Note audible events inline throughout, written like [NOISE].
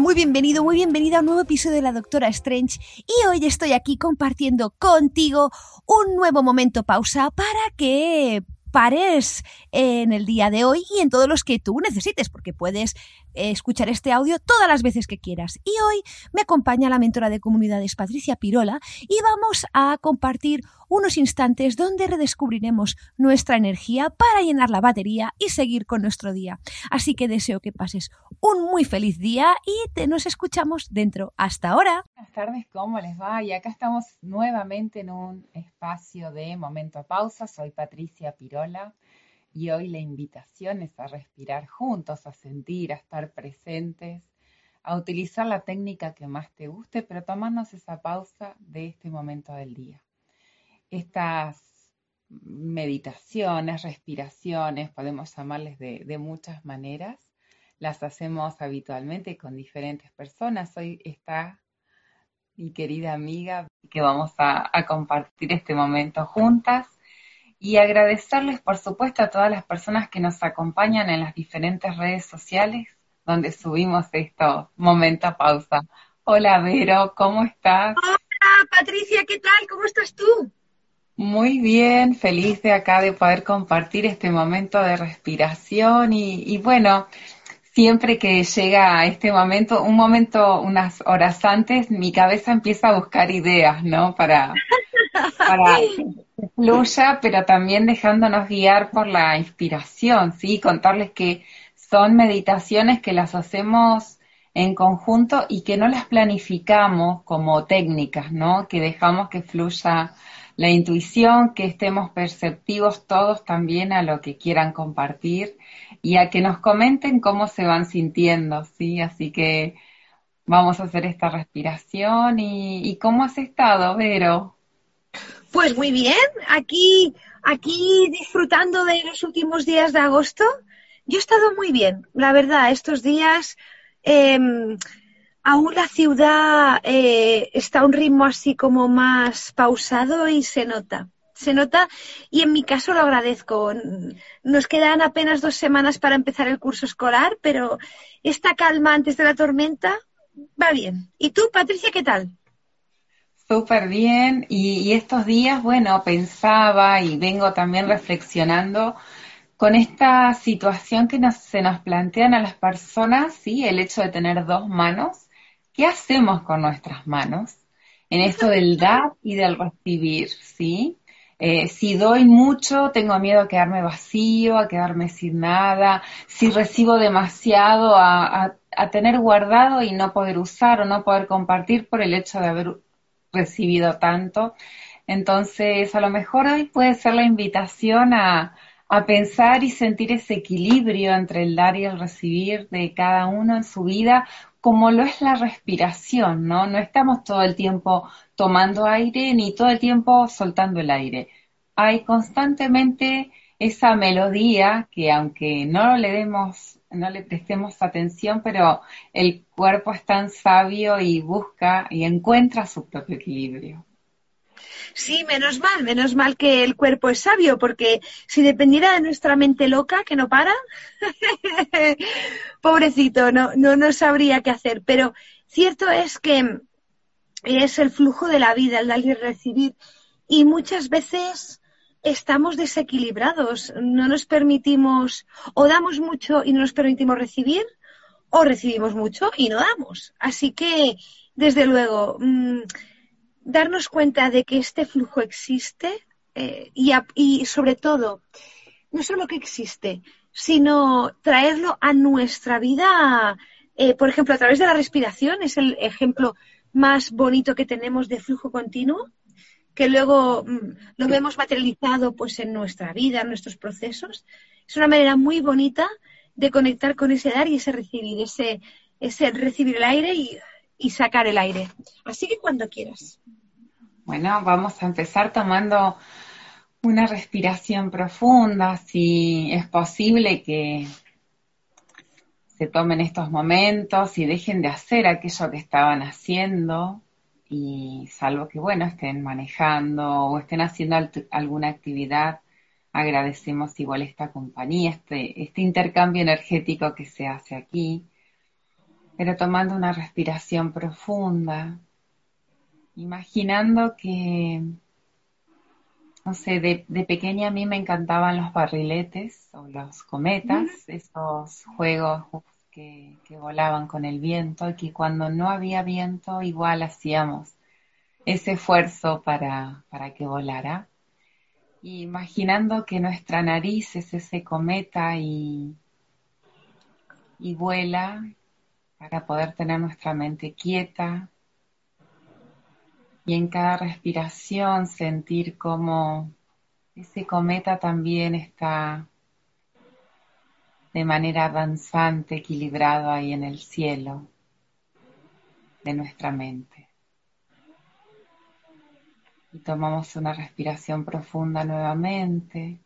Muy bienvenido, muy bienvenida a un nuevo episodio de La Doctora Strange. Y hoy estoy aquí compartiendo contigo un nuevo momento pausa para que pares en el día de hoy y en todos los que tú necesites, porque puedes eh, escuchar este audio todas las veces que quieras. Y hoy me acompaña la mentora de comunidades Patricia Pirola y vamos a compartir unos instantes donde redescubriremos nuestra energía para llenar la batería y seguir con nuestro día. Así que deseo que pases un muy feliz día y te nos escuchamos dentro. Hasta ahora. Buenas tardes, ¿cómo les va? Y acá estamos nuevamente en un espacio de momento pausa. Soy Patricia Pirola y hoy la invitación es a respirar juntos, a sentir, a estar presentes, a utilizar la técnica que más te guste, pero tomarnos esa pausa de este momento del día. Estas meditaciones, respiraciones, podemos llamarles de, muchas maneras, las hacemos habitualmente con diferentes personas. Hoy está mi querida amiga que vamos a compartir este momento juntas y agradecerles, por supuesto, a todas las personas que nos acompañan en las diferentes redes sociales donde subimos esto, momento pausa. Hola, Vero, ¿cómo estás? Hola, Patricia, ¿qué tal? ¿Cómo estás tú? Muy bien, feliz de acá de poder compartir este momento de respiración y, bueno, siempre que llega este momento, un momento, unas horas antes, mi cabeza empieza a buscar ideas, ¿no? Para, para que fluya, pero también dejándonos guiar por la inspiración, ¿sí? Contarles que son meditaciones que las hacemos en conjunto y que no las planificamos como técnicas, ¿no? Que dejamos que fluya la intuición, que estemos perceptivos todos también a lo que quieran compartir y a que nos comenten cómo se van sintiendo, ¿sí? Así que vamos a hacer esta respiración y, ¿cómo has estado, Vero? Pues muy bien, aquí, aquí disfrutando de los últimos días de agosto. Yo he estado muy bien, la verdad, estos días em, aún la ciudad eh, está a un ritmo así como más pausado y se nota. Se nota y en mi caso lo agradezco. Nos quedan apenas dos semanas para empezar el curso escolar, pero esta calma antes de la tormenta va bien. ¿Y tú, Patricia, qué tal? Súper bien. Y, estos días, bueno, pensaba y vengo también reflexionando con esta situación que se nos plantean a las personas, ¿sí? El hecho de tener dos manos ¿Qué hacemos con nuestras manos? En esto del dar y del recibir, ¿sí? Eh, si doy mucho, tengo miedo a quedarme vacío, a quedarme sin nada. Si recibo demasiado, a, a, tener guardado y no poder usar o no poder compartir por el hecho de haber recibido tanto. Entonces, a lo mejor hoy puede ser la invitación a, a pensar y sentir ese equilibrio entre el dar y el recibir de cada uno en su vida, como lo es la respiración, ¿no? No estamos todo el tiempo tomando aire ni todo el tiempo soltando el aire. Hay constantemente esa melodía que aunque no le demos, no le prestemos atención, pero el cuerpo es tan sabio y busca y encuentra su propio equilibrio. Sí, menos mal, menos mal que el cuerpo es sabio, porque si dependiera de nuestra mente loca, que no para, [LAUGHS] pobrecito, no, no, no sabría qué hacer. Pero cierto es que es el flujo de la vida, el dar y recibir. Y muchas veces estamos desequilibrados, no nos permitimos, o damos mucho y no nos permitimos recibir, o recibimos mucho y no damos. Así que, desde luego, mm, darnos cuenta de que este flujo existe eh, y, sobre todo, no solo que existe, sino traerlo a nuestra vida, eh, por ejemplo, a través de la respiración, es el ejemplo más bonito que tenemos de flujo continuo, que luego mm, lo vemos materializado pues en nuestra vida, en nuestros procesos. Es una manera muy bonita de conectar con ese dar y ese recibir, ese, ese recibir el aire y, y sacar el aire. Así que cuando quieras. Bueno, vamos a empezar tomando una respiración profunda, si es posible que se tomen estos momentos y dejen de hacer aquello que estaban haciendo y salvo que, bueno, estén manejando o estén haciendo alguna actividad, agradecemos igual esta compañía, este, este intercambio energético que se hace aquí, pero tomando una respiración profunda, imaginando que no sé, de, pequeña a mí me encantaban los barriletes o los cometas, esos juegos que, volaban con el viento y que cuando no había viento igual hacíamos ese esfuerzo para, para que volara. imaginando que nuestra nariz es ese cometa y, y vuela para poder tener nuestra mente quieta, y en cada respiración sentir como ese cometa también está de manera danzante, equilibrado ahí en el cielo de nuestra mente. Y tomamos una respiración profunda nuevamente.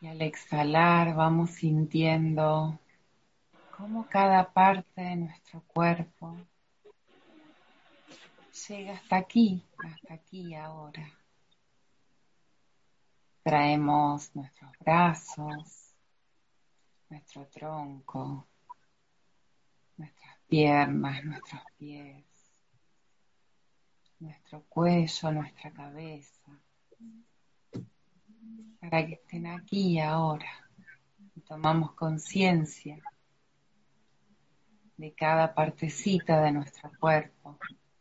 Y al exhalar vamos sintiendo cómo cada parte de nuestro cuerpo llega hasta aquí, hasta aquí ahora. Traemos nuestros brazos, nuestro tronco, nuestras piernas, nuestros pies, nuestro cuello, nuestra cabeza, para que estén aquí ahora. Y tomamos conciencia de cada partecita de nuestro cuerpo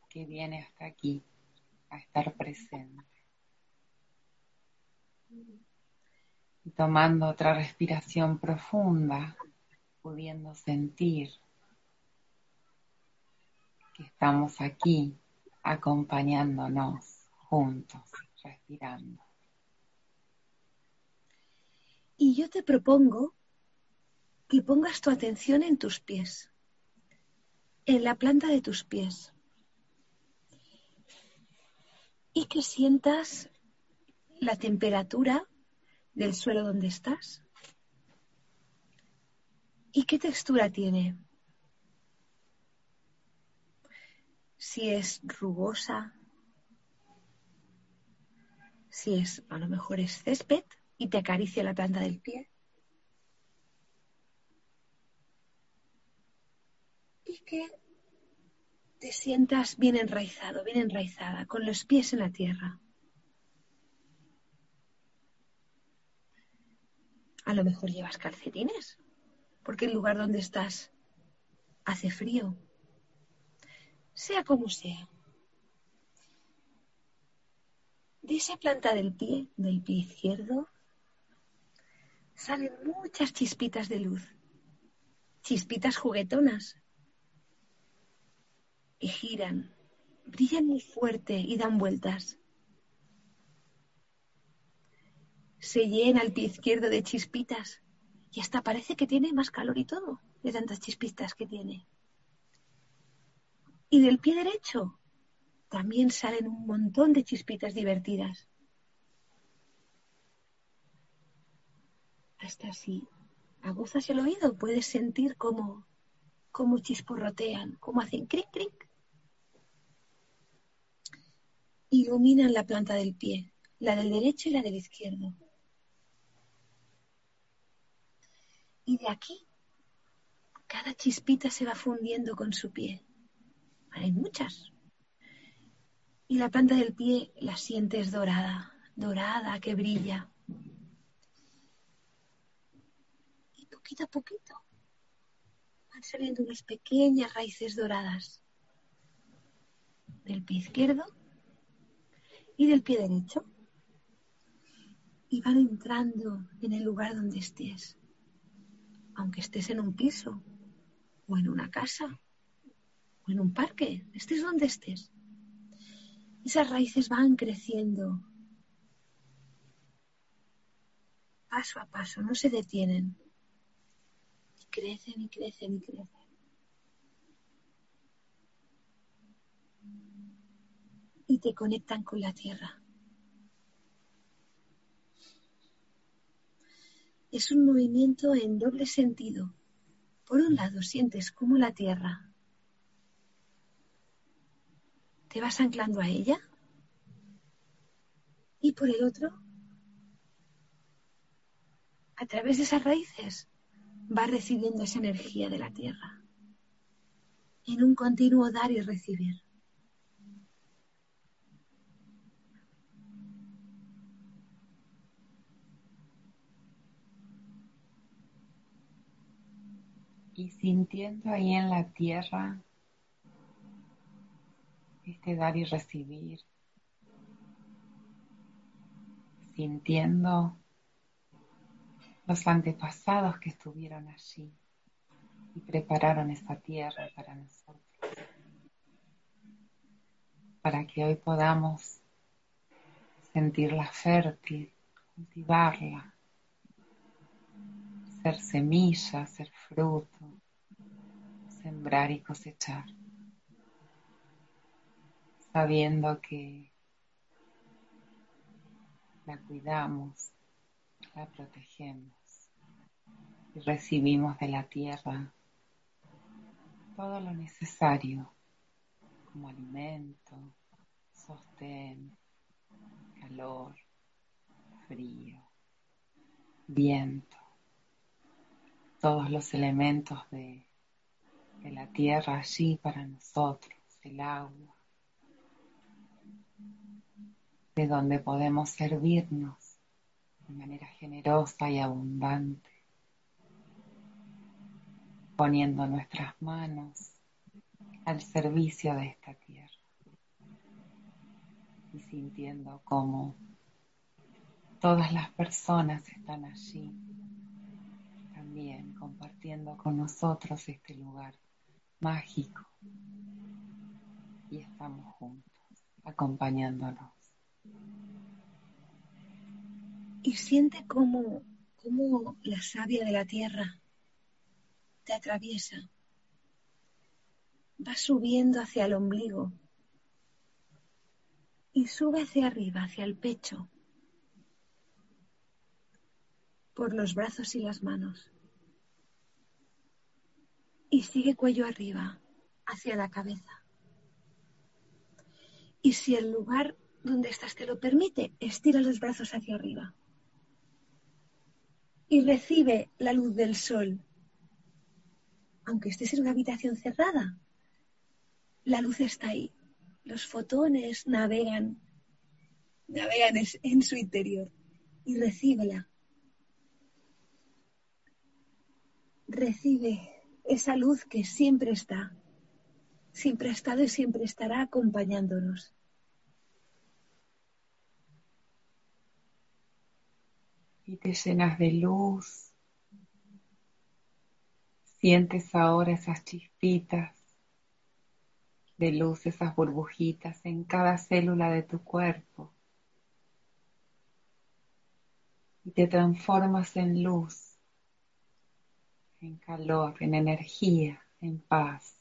que viene hasta aquí a estar presente. Y tomando otra respiración profunda, pudiendo sentir que estamos aquí acompañándonos juntos, respirando. Y yo te propongo que pongas tu atención en tus pies, en la planta de tus pies y que sientas la temperatura del suelo donde estás. ¿Y qué textura tiene? Si es rugosa, si es a lo mejor es césped y te acaricia la planta del pie. Y que te sientas bien enraizado, bien enraizada, con los pies en la tierra. A lo mejor llevas calcetines, porque el lugar donde estás hace frío. Sea como sea. De esa planta del pie, del pie izquierdo, salen muchas chispitas de luz, chispitas juguetonas, y giran, brillan muy fuerte y dan vueltas. Se llena el pie izquierdo de chispitas y hasta parece que tiene más calor y todo de tantas chispitas que tiene. Y del pie derecho también salen un montón de chispitas divertidas. Hasta así, aguzas el oído, puedes sentir cómo, cómo chisporrotean, cómo hacen cric, cric iluminan la planta del pie, la del derecho y la del izquierdo. Y de aquí, cada chispita se va fundiendo con su pie. Hay muchas. Y la planta del pie la sientes dorada, dorada, que brilla. Y poquito a poquito van saliendo unas pequeñas raíces doradas del pie izquierdo y del pie derecho. Y van entrando en el lugar donde estés. Aunque estés en un piso, o en una casa, o en un parque, estés donde estés. Esas raíces van creciendo paso a paso, no se detienen. Y crecen y crecen y crecen. Y te conectan con la tierra. Es un movimiento en doble sentido. Por un lado, sientes como la tierra te vas anclando a ella. Y por el otro, a través de esas raíces, va recibiendo esa energía de la tierra. En un continuo dar y recibir. Y sintiendo ahí en la tierra este dar y recibir, sintiendo los antepasados que estuvieron allí y prepararon esta tierra para nosotros, para que hoy podamos sentirla fértil, cultivarla, ser semilla, ser fruto, sembrar y cosechar. Sabiendo que la cuidamos, la protegemos y recibimos de la tierra todo lo necesario como alimento, sostén, calor, frío, viento, todos los elementos de, la tierra allí para nosotros, el agua, de donde podemos servirnos de manera generosa y abundante, poniendo nuestras manos al servicio de esta tierra y sintiendo cómo todas las personas están allí compartiendo con nosotros este lugar mágico y estamos juntos acompañándonos y siente cómo, cómo la savia de la tierra te atraviesa. Va subiendo hacia el ombligo y sube hacia arriba, hacia el pecho, por los brazos y las manos. Y sigue cuello arriba, hacia la cabeza. Y si el lugar donde estás te lo permite, estira los brazos hacia arriba y recibe la luz del sol. Aunque estés en una habitación cerrada, la luz está ahí. Los fotones navegan, navegan en su interior y recíbela. Recibe esa luz que siempre está, siempre ha estado y siempre estará acompañándonos. y te llenas de luz. Sientes ahora esas chispitas de luz, esas burbujitas en cada célula de tu cuerpo. Y te transformas en luz, en calor, en energía, en paz.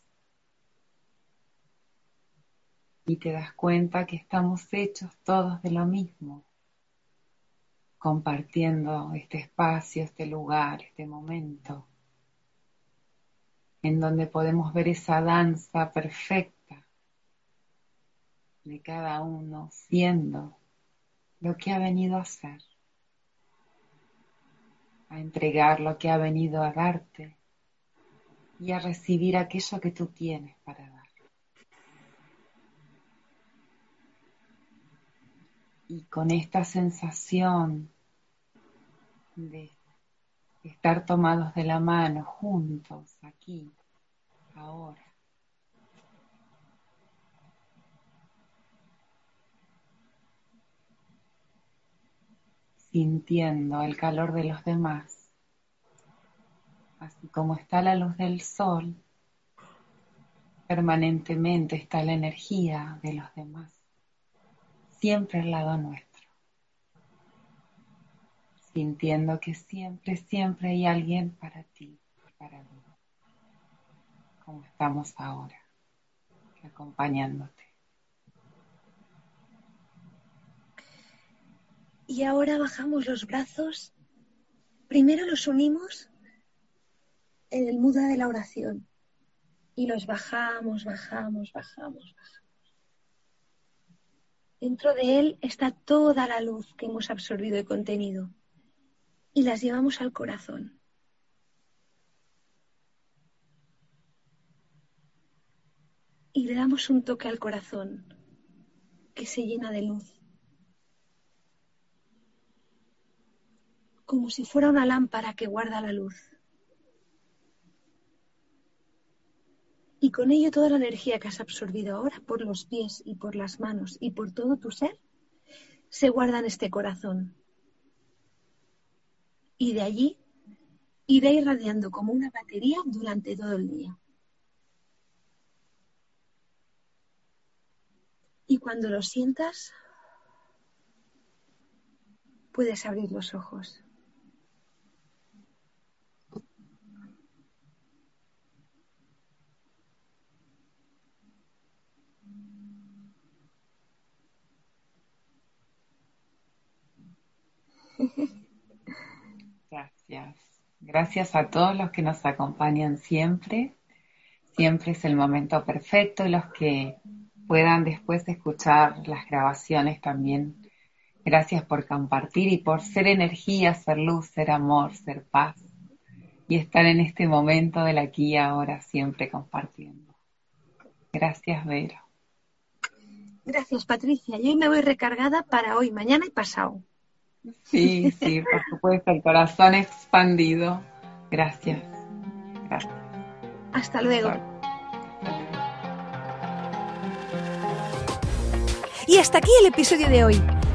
Y te das cuenta que estamos hechos todos de lo mismo compartiendo este espacio, este lugar, este momento, en donde podemos ver esa danza perfecta de cada uno siendo lo que ha venido a ser, a entregar lo que ha venido a darte y a recibir aquello que tú tienes para dar. y con esta sensación de estar tomados de la mano juntos aquí, ahora. Sintiendo el calor de los demás, así como está la luz del sol, permanentemente está la energía de los demás, siempre al lado nuestro, sintiendo que siempre, siempre hay alguien para ti, para mí, como estamos ahora, acompañándote. Y ahora bajamos los brazos. Primero los unimos en el muda de la oración. Y los bajamos, bajamos, bajamos, bajamos. Dentro de él está toda la luz que hemos absorbido y contenido. Y las llevamos al corazón. Y le damos un toque al corazón que se llena de luz. Como si fuera una lámpara que guarda la luz. Y con ello toda la energía que has absorbido ahora por los pies y por las manos y por todo tu ser se guarda en este corazón. Y de allí irá irradiando como una batería durante todo el día. Y cuando lo sientas, puedes abrir los ojos. Gracias. Gracias a todos los que nos acompañan siempre. Siempre es el momento perfecto y los que puedan después escuchar las grabaciones también. Gracias por compartir y por ser energía, ser luz, ser amor, ser paz y estar en este momento del aquí y ahora siempre compartiendo. Gracias, Vero. Gracias, Patricia. Yo hoy me voy recargada para hoy, mañana y pasado. Sí, sí, por supuesto, el corazón expandido. Gracias. Gracias. Hasta luego. Y hasta aquí el episodio de hoy.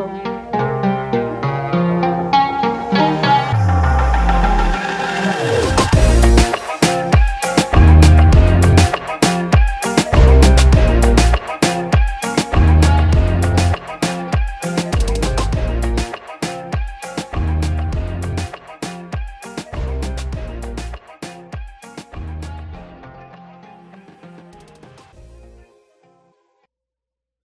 Thank you.